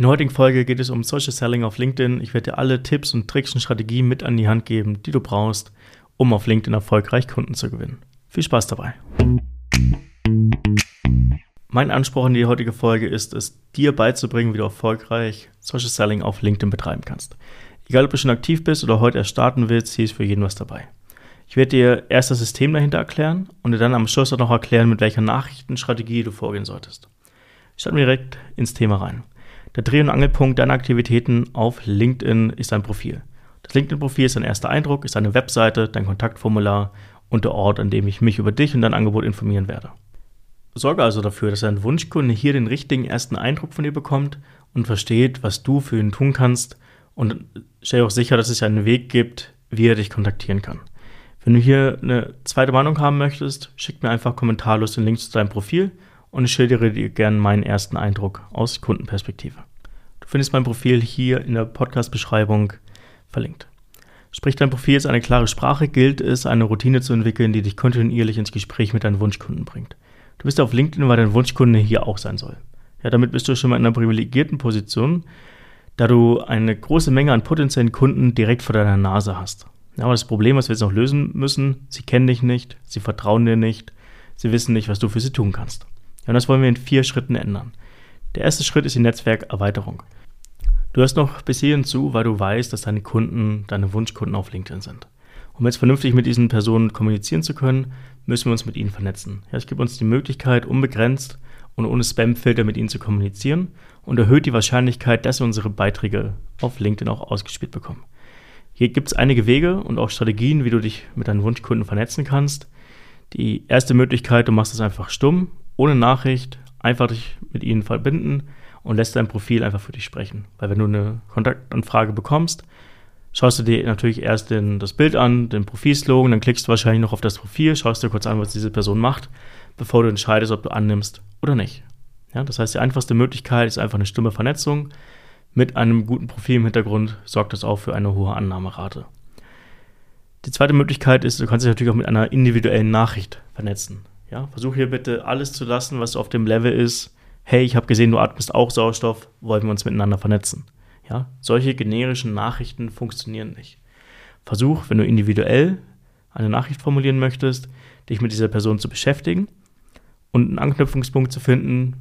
In der heutigen Folge geht es um Social Selling auf LinkedIn. Ich werde dir alle Tipps und Tricks und Strategien mit an die Hand geben, die du brauchst, um auf LinkedIn erfolgreich Kunden zu gewinnen. Viel Spaß dabei. Mein Anspruch in die heutige Folge ist es, dir beizubringen, wie du erfolgreich Social Selling auf LinkedIn betreiben kannst. Egal, ob du schon aktiv bist oder heute erst starten willst, hier ist für jeden was dabei. Ich werde dir erst das System dahinter erklären und dir dann am Schluss auch noch erklären, mit welcher Nachrichtenstrategie du vorgehen solltest. Starten wir direkt ins Thema rein. Der Dreh- und Angelpunkt deiner Aktivitäten auf LinkedIn ist dein Profil. Das LinkedIn-Profil ist dein erster Eindruck, ist deine Webseite, dein Kontaktformular und der Ort, an dem ich mich über dich und dein Angebot informieren werde. Sorge also dafür, dass dein Wunschkunde hier den richtigen ersten Eindruck von dir bekommt und versteht, was du für ihn tun kannst und stell auch sicher, dass es einen Weg gibt, wie er dich kontaktieren kann. Wenn du hier eine zweite Meinung haben möchtest, schick mir einfach kommentarlos den Link zu deinem Profil und ich schildere dir gerne meinen ersten Eindruck aus Kundenperspektive. Findest mein Profil hier in der Podcast-Beschreibung verlinkt. Sprich, dein Profil ist eine klare Sprache, gilt es, eine Routine zu entwickeln, die dich kontinuierlich ins Gespräch mit deinen Wunschkunden bringt. Du bist auf LinkedIn, weil dein Wunschkunde hier auch sein soll. Ja, damit bist du schon mal in einer privilegierten Position, da du eine große Menge an potenziellen Kunden direkt vor deiner Nase hast. Ja, aber das Problem, was wir jetzt noch lösen müssen, sie kennen dich nicht, sie vertrauen dir nicht, sie wissen nicht, was du für sie tun kannst. Ja, und das wollen wir in vier Schritten ändern. Der erste Schritt ist die Netzwerkerweiterung. Du hörst noch bis hierhin zu, weil du weißt, dass deine Kunden deine Wunschkunden auf LinkedIn sind. Um jetzt vernünftig mit diesen Personen kommunizieren zu können, müssen wir uns mit ihnen vernetzen. Ja, es gibt uns die Möglichkeit, unbegrenzt und ohne Spamfilter mit ihnen zu kommunizieren und erhöht die Wahrscheinlichkeit, dass wir unsere Beiträge auf LinkedIn auch ausgespielt bekommen. Hier gibt es einige Wege und auch Strategien, wie du dich mit deinen Wunschkunden vernetzen kannst. Die erste Möglichkeit, du machst es einfach stumm, ohne Nachricht, einfach dich mit ihnen verbinden und lässt dein Profil einfach für dich sprechen. Weil wenn du eine Kontaktanfrage bekommst, schaust du dir natürlich erst den, das Bild an, den Profilslogan, dann klickst du wahrscheinlich noch auf das Profil, schaust dir kurz an, was diese Person macht, bevor du entscheidest, ob du annimmst oder nicht. Ja, das heißt, die einfachste Möglichkeit ist einfach eine stumme Vernetzung mit einem guten Profil im Hintergrund sorgt das auch für eine hohe Annahmerate. Die zweite Möglichkeit ist, du kannst dich natürlich auch mit einer individuellen Nachricht vernetzen. Ja, versuch hier bitte alles zu lassen, was auf dem Level ist. Hey, ich habe gesehen, du atmest auch Sauerstoff, wollen wir uns miteinander vernetzen. Ja, solche generischen Nachrichten funktionieren nicht. Versuch, wenn du individuell eine Nachricht formulieren möchtest, dich mit dieser Person zu beschäftigen und einen Anknüpfungspunkt zu finden,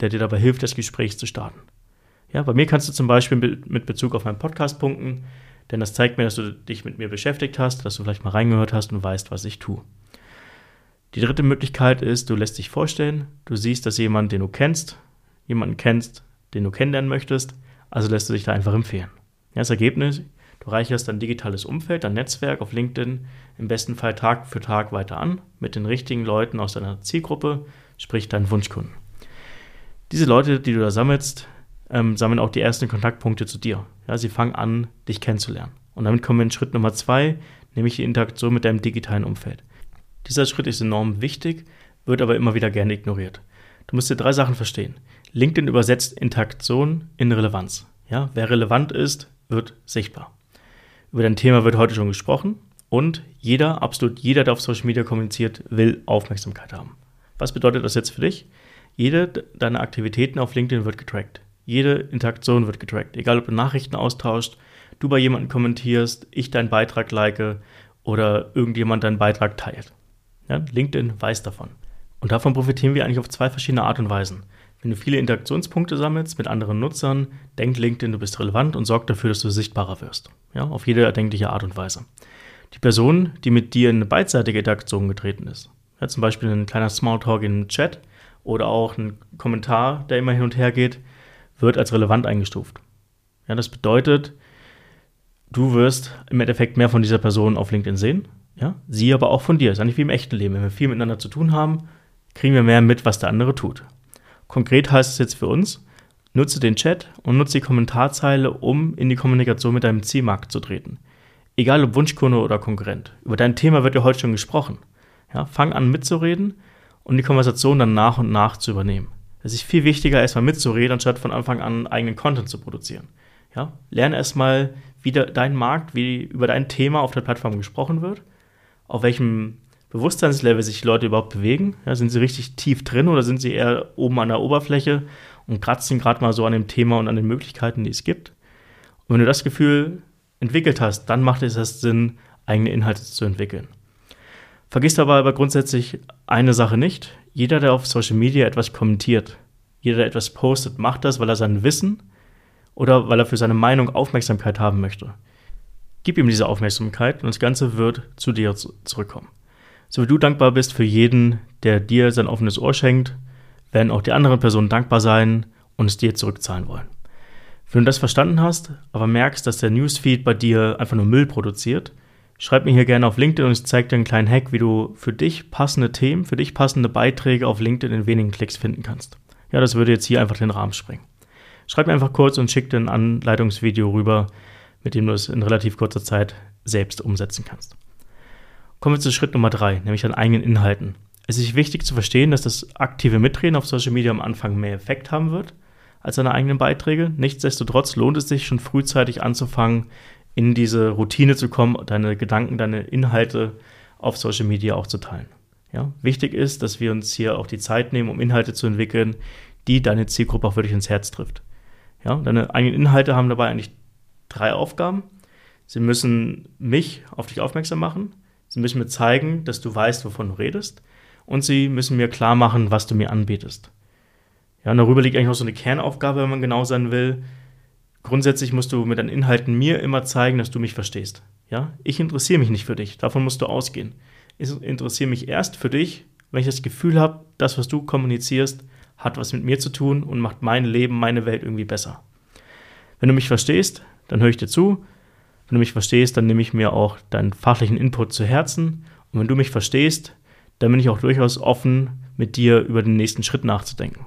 der dir dabei hilft, das Gespräch zu starten. Ja, bei mir kannst du zum Beispiel mit Bezug auf meinen Podcast punkten, denn das zeigt mir, dass du dich mit mir beschäftigt hast, dass du vielleicht mal reingehört hast und weißt, was ich tue. Die dritte Möglichkeit ist, du lässt dich vorstellen, du siehst, dass jemand, den du kennst, jemanden kennst, den du kennenlernen möchtest, also lässt du dich da einfach empfehlen. Ja, das Ergebnis, du reicherst dein digitales Umfeld, dein Netzwerk auf LinkedIn im besten Fall Tag für Tag weiter an mit den richtigen Leuten aus deiner Zielgruppe, sprich deinen Wunschkunden. Diese Leute, die du da sammelst, ähm, sammeln auch die ersten Kontaktpunkte zu dir. Ja, sie fangen an, dich kennenzulernen. Und damit kommen wir in Schritt Nummer zwei, nämlich die Interaktion mit deinem digitalen Umfeld. Dieser Schritt ist enorm wichtig, wird aber immer wieder gerne ignoriert. Du musst dir drei Sachen verstehen. LinkedIn übersetzt Interaktion in Relevanz. Ja, wer relevant ist, wird sichtbar. Über dein Thema wird heute schon gesprochen und jeder, absolut jeder, der auf Social Media kommuniziert, will Aufmerksamkeit haben. Was bedeutet das jetzt für dich? Jede deiner Aktivitäten auf LinkedIn wird getrackt. Jede Interaktion wird getrackt. Egal, ob du Nachrichten austauscht, du bei jemandem kommentierst, ich deinen Beitrag like oder irgendjemand deinen Beitrag teilt. Ja, LinkedIn weiß davon. Und davon profitieren wir eigentlich auf zwei verschiedene Art und Weisen. Wenn du viele Interaktionspunkte sammelst mit anderen Nutzern, denkt LinkedIn, du bist relevant und sorgt dafür, dass du sichtbarer wirst. Ja, auf jede erdenkliche Art und Weise. Die Person, die mit dir in eine beidseitige Interaktion getreten ist, ja, zum Beispiel ein kleiner Smalltalk im Chat oder auch ein Kommentar, der immer hin und her geht, wird als relevant eingestuft. Ja, das bedeutet, du wirst im Endeffekt mehr von dieser Person auf LinkedIn sehen, ja, sie aber auch von dir. Ist ja nicht wie im echten Leben. Wenn wir viel miteinander zu tun haben, kriegen wir mehr mit, was der andere tut. Konkret heißt es jetzt für uns, nutze den Chat und nutze die Kommentarzeile, um in die Kommunikation mit deinem Zielmarkt zu treten. Egal ob Wunschkunde oder Konkurrent. Über dein Thema wird ja heute schon gesprochen. Ja, fang an mitzureden und die Konversation dann nach und nach zu übernehmen. Es ist viel wichtiger, erstmal mitzureden, anstatt von Anfang an eigenen Content zu produzieren. Ja? Lerne erstmal, wie de, dein Markt, wie über dein Thema auf der Plattform gesprochen wird, auf welchem Bewusstseinslevel sich Leute überhaupt bewegen. Ja, sind sie richtig tief drin oder sind sie eher oben an der Oberfläche und kratzen gerade mal so an dem Thema und an den Möglichkeiten, die es gibt. Und wenn du das Gefühl entwickelt hast, dann macht es erst Sinn, eigene Inhalte zu entwickeln. Vergiss dabei aber grundsätzlich eine Sache nicht. Jeder, der auf Social Media etwas kommentiert, jeder, der etwas postet, macht das, weil er sein Wissen oder weil er für seine Meinung Aufmerksamkeit haben möchte. Gib ihm diese Aufmerksamkeit und das Ganze wird zu dir zurückkommen. So wie du dankbar bist für jeden, der dir sein offenes Ohr schenkt, werden auch die anderen Personen dankbar sein und es dir zurückzahlen wollen. Wenn du das verstanden hast, aber merkst, dass der Newsfeed bei dir einfach nur Müll produziert, schreib mir hier gerne auf LinkedIn und ich zeige dir einen kleinen Hack, wie du für dich passende Themen, für dich passende Beiträge auf LinkedIn in wenigen Klicks finden kannst. Ja, das würde jetzt hier einfach den Rahmen sprengen. Schreib mir einfach kurz und schick dir ein Anleitungsvideo rüber, mit dem du es in relativ kurzer Zeit selbst umsetzen kannst. Kommen wir zu Schritt Nummer drei, nämlich an eigenen Inhalten. Es ist wichtig zu verstehen, dass das aktive Mitreden auf Social Media am Anfang mehr Effekt haben wird als deine eigenen Beiträge. Nichtsdestotrotz lohnt es sich schon frühzeitig anzufangen, in diese Routine zu kommen, deine Gedanken, deine Inhalte auf Social Media auch zu teilen. Ja, wichtig ist, dass wir uns hier auch die Zeit nehmen, um Inhalte zu entwickeln, die deine Zielgruppe auch wirklich ins Herz trifft. Ja, deine eigenen Inhalte haben dabei eigentlich drei Aufgaben. Sie müssen mich auf dich aufmerksam machen. Sie müssen mir zeigen, dass du weißt, wovon du redest. Und sie müssen mir klar machen, was du mir anbietest. Ja, und darüber liegt eigentlich auch so eine Kernaufgabe, wenn man genau sein will. Grundsätzlich musst du mit deinen Inhalten mir immer zeigen, dass du mich verstehst. Ja, ich interessiere mich nicht für dich. Davon musst du ausgehen. Ich interessiere mich erst für dich, wenn ich das Gefühl habe, das, was du kommunizierst, hat was mit mir zu tun und macht mein Leben, meine Welt irgendwie besser. Wenn du mich verstehst, dann höre ich dir zu. Wenn du mich verstehst, dann nehme ich mir auch deinen fachlichen Input zu Herzen. Und wenn du mich verstehst, dann bin ich auch durchaus offen, mit dir über den nächsten Schritt nachzudenken.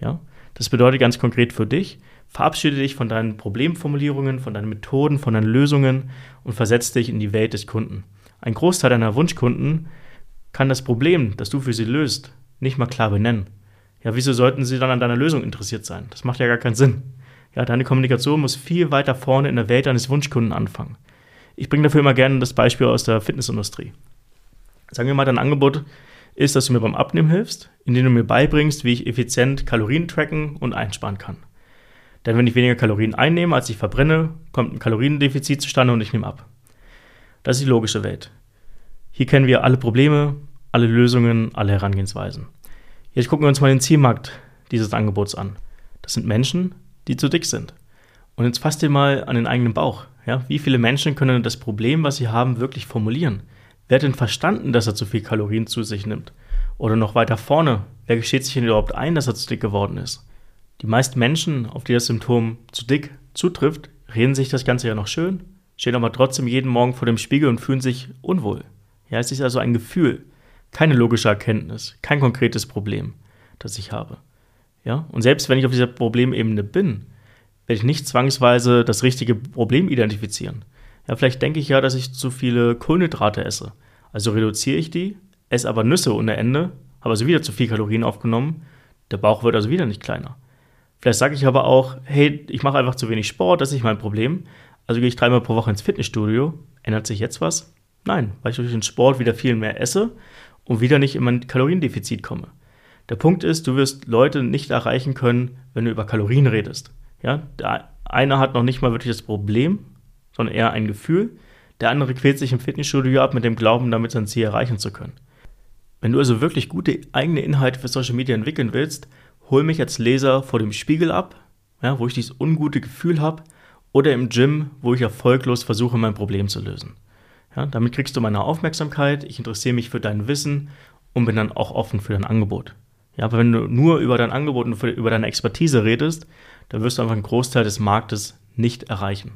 Ja? Das bedeutet ganz konkret für dich, verabschiede dich von deinen Problemformulierungen, von deinen Methoden, von deinen Lösungen und versetze dich in die Welt des Kunden. Ein Großteil deiner Wunschkunden kann das Problem, das du für sie löst, nicht mal klar benennen. Ja, wieso sollten sie dann an deiner Lösung interessiert sein? Das macht ja gar keinen Sinn. Ja, deine Kommunikation muss viel weiter vorne in der Welt deines Wunschkunden anfangen. Ich bringe dafür immer gerne das Beispiel aus der Fitnessindustrie. Sagen wir mal, dein Angebot ist, dass du mir beim Abnehmen hilfst, indem du mir beibringst, wie ich effizient Kalorien tracken und einsparen kann. Denn wenn ich weniger Kalorien einnehme, als ich verbrenne, kommt ein Kaloriendefizit zustande und ich nehme ab. Das ist die logische Welt. Hier kennen wir alle Probleme, alle Lösungen, alle Herangehensweisen. Jetzt gucken wir uns mal den Zielmarkt dieses Angebots an. Das sind Menschen, die zu dick sind. Und jetzt fasst ihr mal an den eigenen Bauch. Ja? Wie viele Menschen können das Problem, was sie haben, wirklich formulieren? Wer hat denn verstanden, dass er zu viel Kalorien zu sich nimmt? Oder noch weiter vorne, wer gesteht sich denn überhaupt ein, dass er zu dick geworden ist? Die meisten Menschen, auf die das Symptom zu dick zutrifft, reden sich das Ganze ja noch schön, stehen aber trotzdem jeden Morgen vor dem Spiegel und fühlen sich unwohl. Ja, es ist also ein Gefühl, keine logische Erkenntnis, kein konkretes Problem, das ich habe. Ja, und selbst wenn ich auf dieser Problemebene bin, werde ich nicht zwangsweise das richtige Problem identifizieren. Ja, vielleicht denke ich ja, dass ich zu viele Kohlenhydrate esse. Also reduziere ich die, esse aber Nüsse ohne Ende, habe also wieder zu viel Kalorien aufgenommen, der Bauch wird also wieder nicht kleiner. Vielleicht sage ich aber auch, hey, ich mache einfach zu wenig Sport, das ist nicht mein Problem. Also gehe ich dreimal pro Woche ins Fitnessstudio. Ändert sich jetzt was? Nein, weil ich durch den Sport wieder viel mehr esse und wieder nicht in mein Kaloriendefizit komme. Der Punkt ist, du wirst Leute nicht erreichen können, wenn du über Kalorien redest. Ja, der eine hat noch nicht mal wirklich das Problem, sondern eher ein Gefühl. Der andere quält sich im Fitnessstudio ab mit dem Glauben, damit sein Ziel erreichen zu können. Wenn du also wirklich gute eigene Inhalte für Social Media entwickeln willst, hol mich als Leser vor dem Spiegel ab, ja, wo ich dieses ungute Gefühl habe, oder im Gym, wo ich erfolglos versuche, mein Problem zu lösen. Ja, damit kriegst du meine Aufmerksamkeit, ich interessiere mich für dein Wissen und bin dann auch offen für dein Angebot. Ja, aber wenn du nur über dein Angebot und über deine Expertise redest, dann wirst du einfach einen Großteil des Marktes nicht erreichen.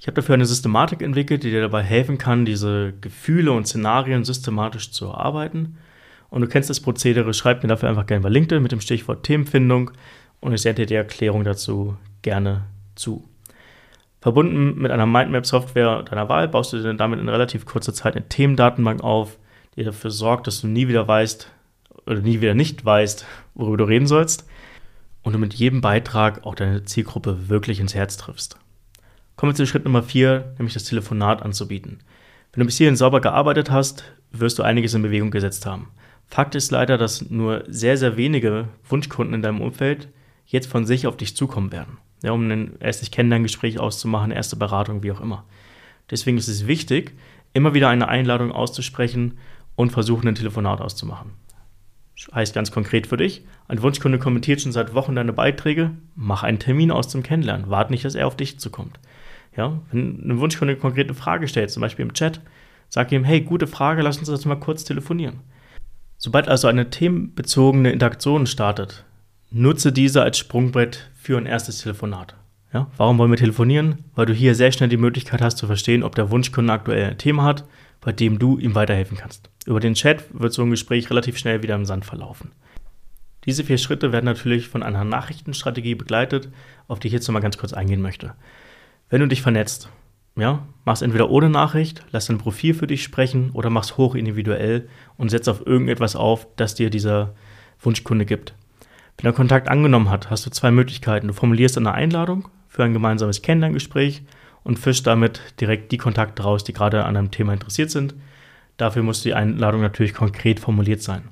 Ich habe dafür eine Systematik entwickelt, die dir dabei helfen kann, diese Gefühle und Szenarien systematisch zu erarbeiten. Und du kennst das Prozedere, schreib mir dafür einfach gerne bei LinkedIn mit dem Stichwort Themenfindung und ich sende dir die Erklärung dazu gerne zu. Verbunden mit einer Mindmap-Software deiner Wahl baust du dir damit in relativ kurzer Zeit eine Themendatenbank auf, die dafür sorgt, dass du nie wieder weißt oder nie wieder nicht weißt, worüber du reden sollst und du mit jedem Beitrag auch deine Zielgruppe wirklich ins Herz triffst. Kommen wir zu Schritt Nummer 4, nämlich das Telefonat anzubieten. Wenn du bis hierhin sauber gearbeitet hast, wirst du einiges in Bewegung gesetzt haben. Fakt ist leider, dass nur sehr, sehr wenige Wunschkunden in deinem Umfeld jetzt von sich auf dich zukommen werden. Ja, um ein erstes Kennenlerngespräch auszumachen, erste Beratung, wie auch immer. Deswegen ist es wichtig, immer wieder eine Einladung auszusprechen und versuchen, ein Telefonat auszumachen. Heißt ganz konkret für dich, ein Wunschkunde kommentiert schon seit Wochen deine Beiträge, mach einen Termin aus zum Kennenlernen. Warte nicht, dass er auf dich zukommt. Ja, wenn ein Wunschkunde eine konkrete Frage stellt, zum Beispiel im Chat, sag ihm, hey, gute Frage, lass uns das mal kurz telefonieren. Sobald also eine themenbezogene Interaktion startet, nutze diese als Sprungbrett für ein erstes Telefonat. Ja, warum wollen wir telefonieren? Weil du hier sehr schnell die Möglichkeit hast zu verstehen, ob der Wunschkunde aktuell ein Thema hat, bei dem du ihm weiterhelfen kannst. Über den Chat wird so ein Gespräch relativ schnell wieder im Sand verlaufen. Diese vier Schritte werden natürlich von einer Nachrichtenstrategie begleitet, auf die ich jetzt nochmal ganz kurz eingehen möchte. Wenn du dich vernetzt, ja, machst entweder ohne Nachricht, lass dein Profil für dich sprechen oder machst hoch individuell und setz auf irgendetwas auf, das dir dieser Wunschkunde gibt. Wenn er Kontakt angenommen hat, hast du zwei Möglichkeiten. Du formulierst eine Einladung für ein gemeinsames Kennenlerngespräch und fischst damit direkt die Kontakte raus, die gerade an einem Thema interessiert sind. Dafür muss die Einladung natürlich konkret formuliert sein.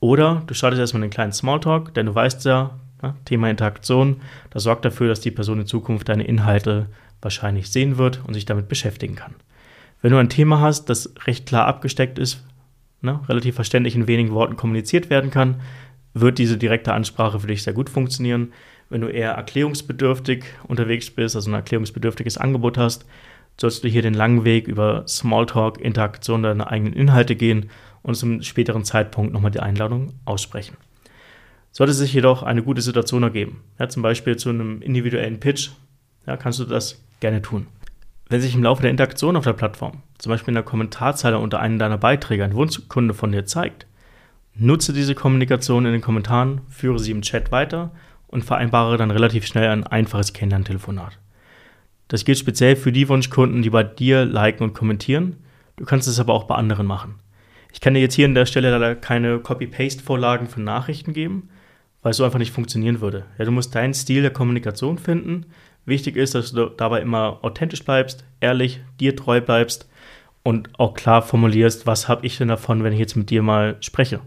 Oder du startest erstmal einen kleinen Smalltalk, denn du weißt ja, ja, Thema Interaktion, das sorgt dafür, dass die Person in Zukunft deine Inhalte wahrscheinlich sehen wird und sich damit beschäftigen kann. Wenn du ein Thema hast, das recht klar abgesteckt ist, ne, relativ verständlich in wenigen Worten kommuniziert werden kann, wird diese direkte Ansprache für dich sehr gut funktionieren. Wenn du eher erklärungsbedürftig unterwegs bist, also ein erklärungsbedürftiges Angebot hast, sollst du hier den langen Weg über Smalltalk, Interaktion deiner eigenen Inhalte gehen und zum späteren Zeitpunkt nochmal die Einladung aussprechen. Sollte sich jedoch eine gute Situation ergeben, ja, zum Beispiel zu einem individuellen Pitch, ja, kannst du das gerne tun. Wenn sich im Laufe der Interaktion auf der Plattform, zum Beispiel in der Kommentarzeile unter einem deiner Beiträge, ein Wunschkunde von dir zeigt, Nutze diese Kommunikation in den Kommentaren, führe sie im Chat weiter und vereinbare dann relativ schnell ein einfaches Kennenlern-Telefonat. Das gilt speziell für die Wunschkunden, die bei dir liken und kommentieren. Du kannst es aber auch bei anderen machen. Ich kann dir jetzt hier an der Stelle leider keine Copy-Paste-Vorlagen für Nachrichten geben, weil es so einfach nicht funktionieren würde. Ja, du musst deinen Stil der Kommunikation finden. Wichtig ist, dass du dabei immer authentisch bleibst, ehrlich, dir treu bleibst und auch klar formulierst, was habe ich denn davon, wenn ich jetzt mit dir mal spreche.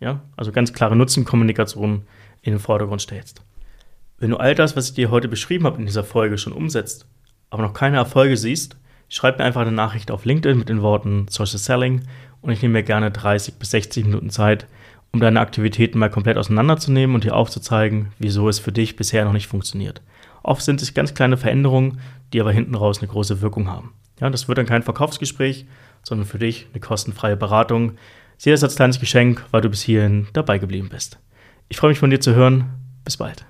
Ja? Also ganz klare Nutzenkommunikation in den Vordergrund stellst. Wenn du all das, was ich dir heute beschrieben habe in dieser Folge, schon umsetzt, aber noch keine Erfolge siehst, schreib mir einfach eine Nachricht auf LinkedIn mit den Worten Social Selling und ich nehme mir gerne 30 bis 60 Minuten Zeit, um deine Aktivitäten mal komplett auseinanderzunehmen und dir aufzuzeigen, wieso es für dich bisher noch nicht funktioniert. Oft sind es ganz kleine Veränderungen, die aber hinten raus eine große Wirkung haben. Ja, das wird dann kein Verkaufsgespräch, sondern für dich eine kostenfreie Beratung, Sehe das als kleines Geschenk, weil du bis hierhin dabei geblieben bist. Ich freue mich von dir zu hören. Bis bald.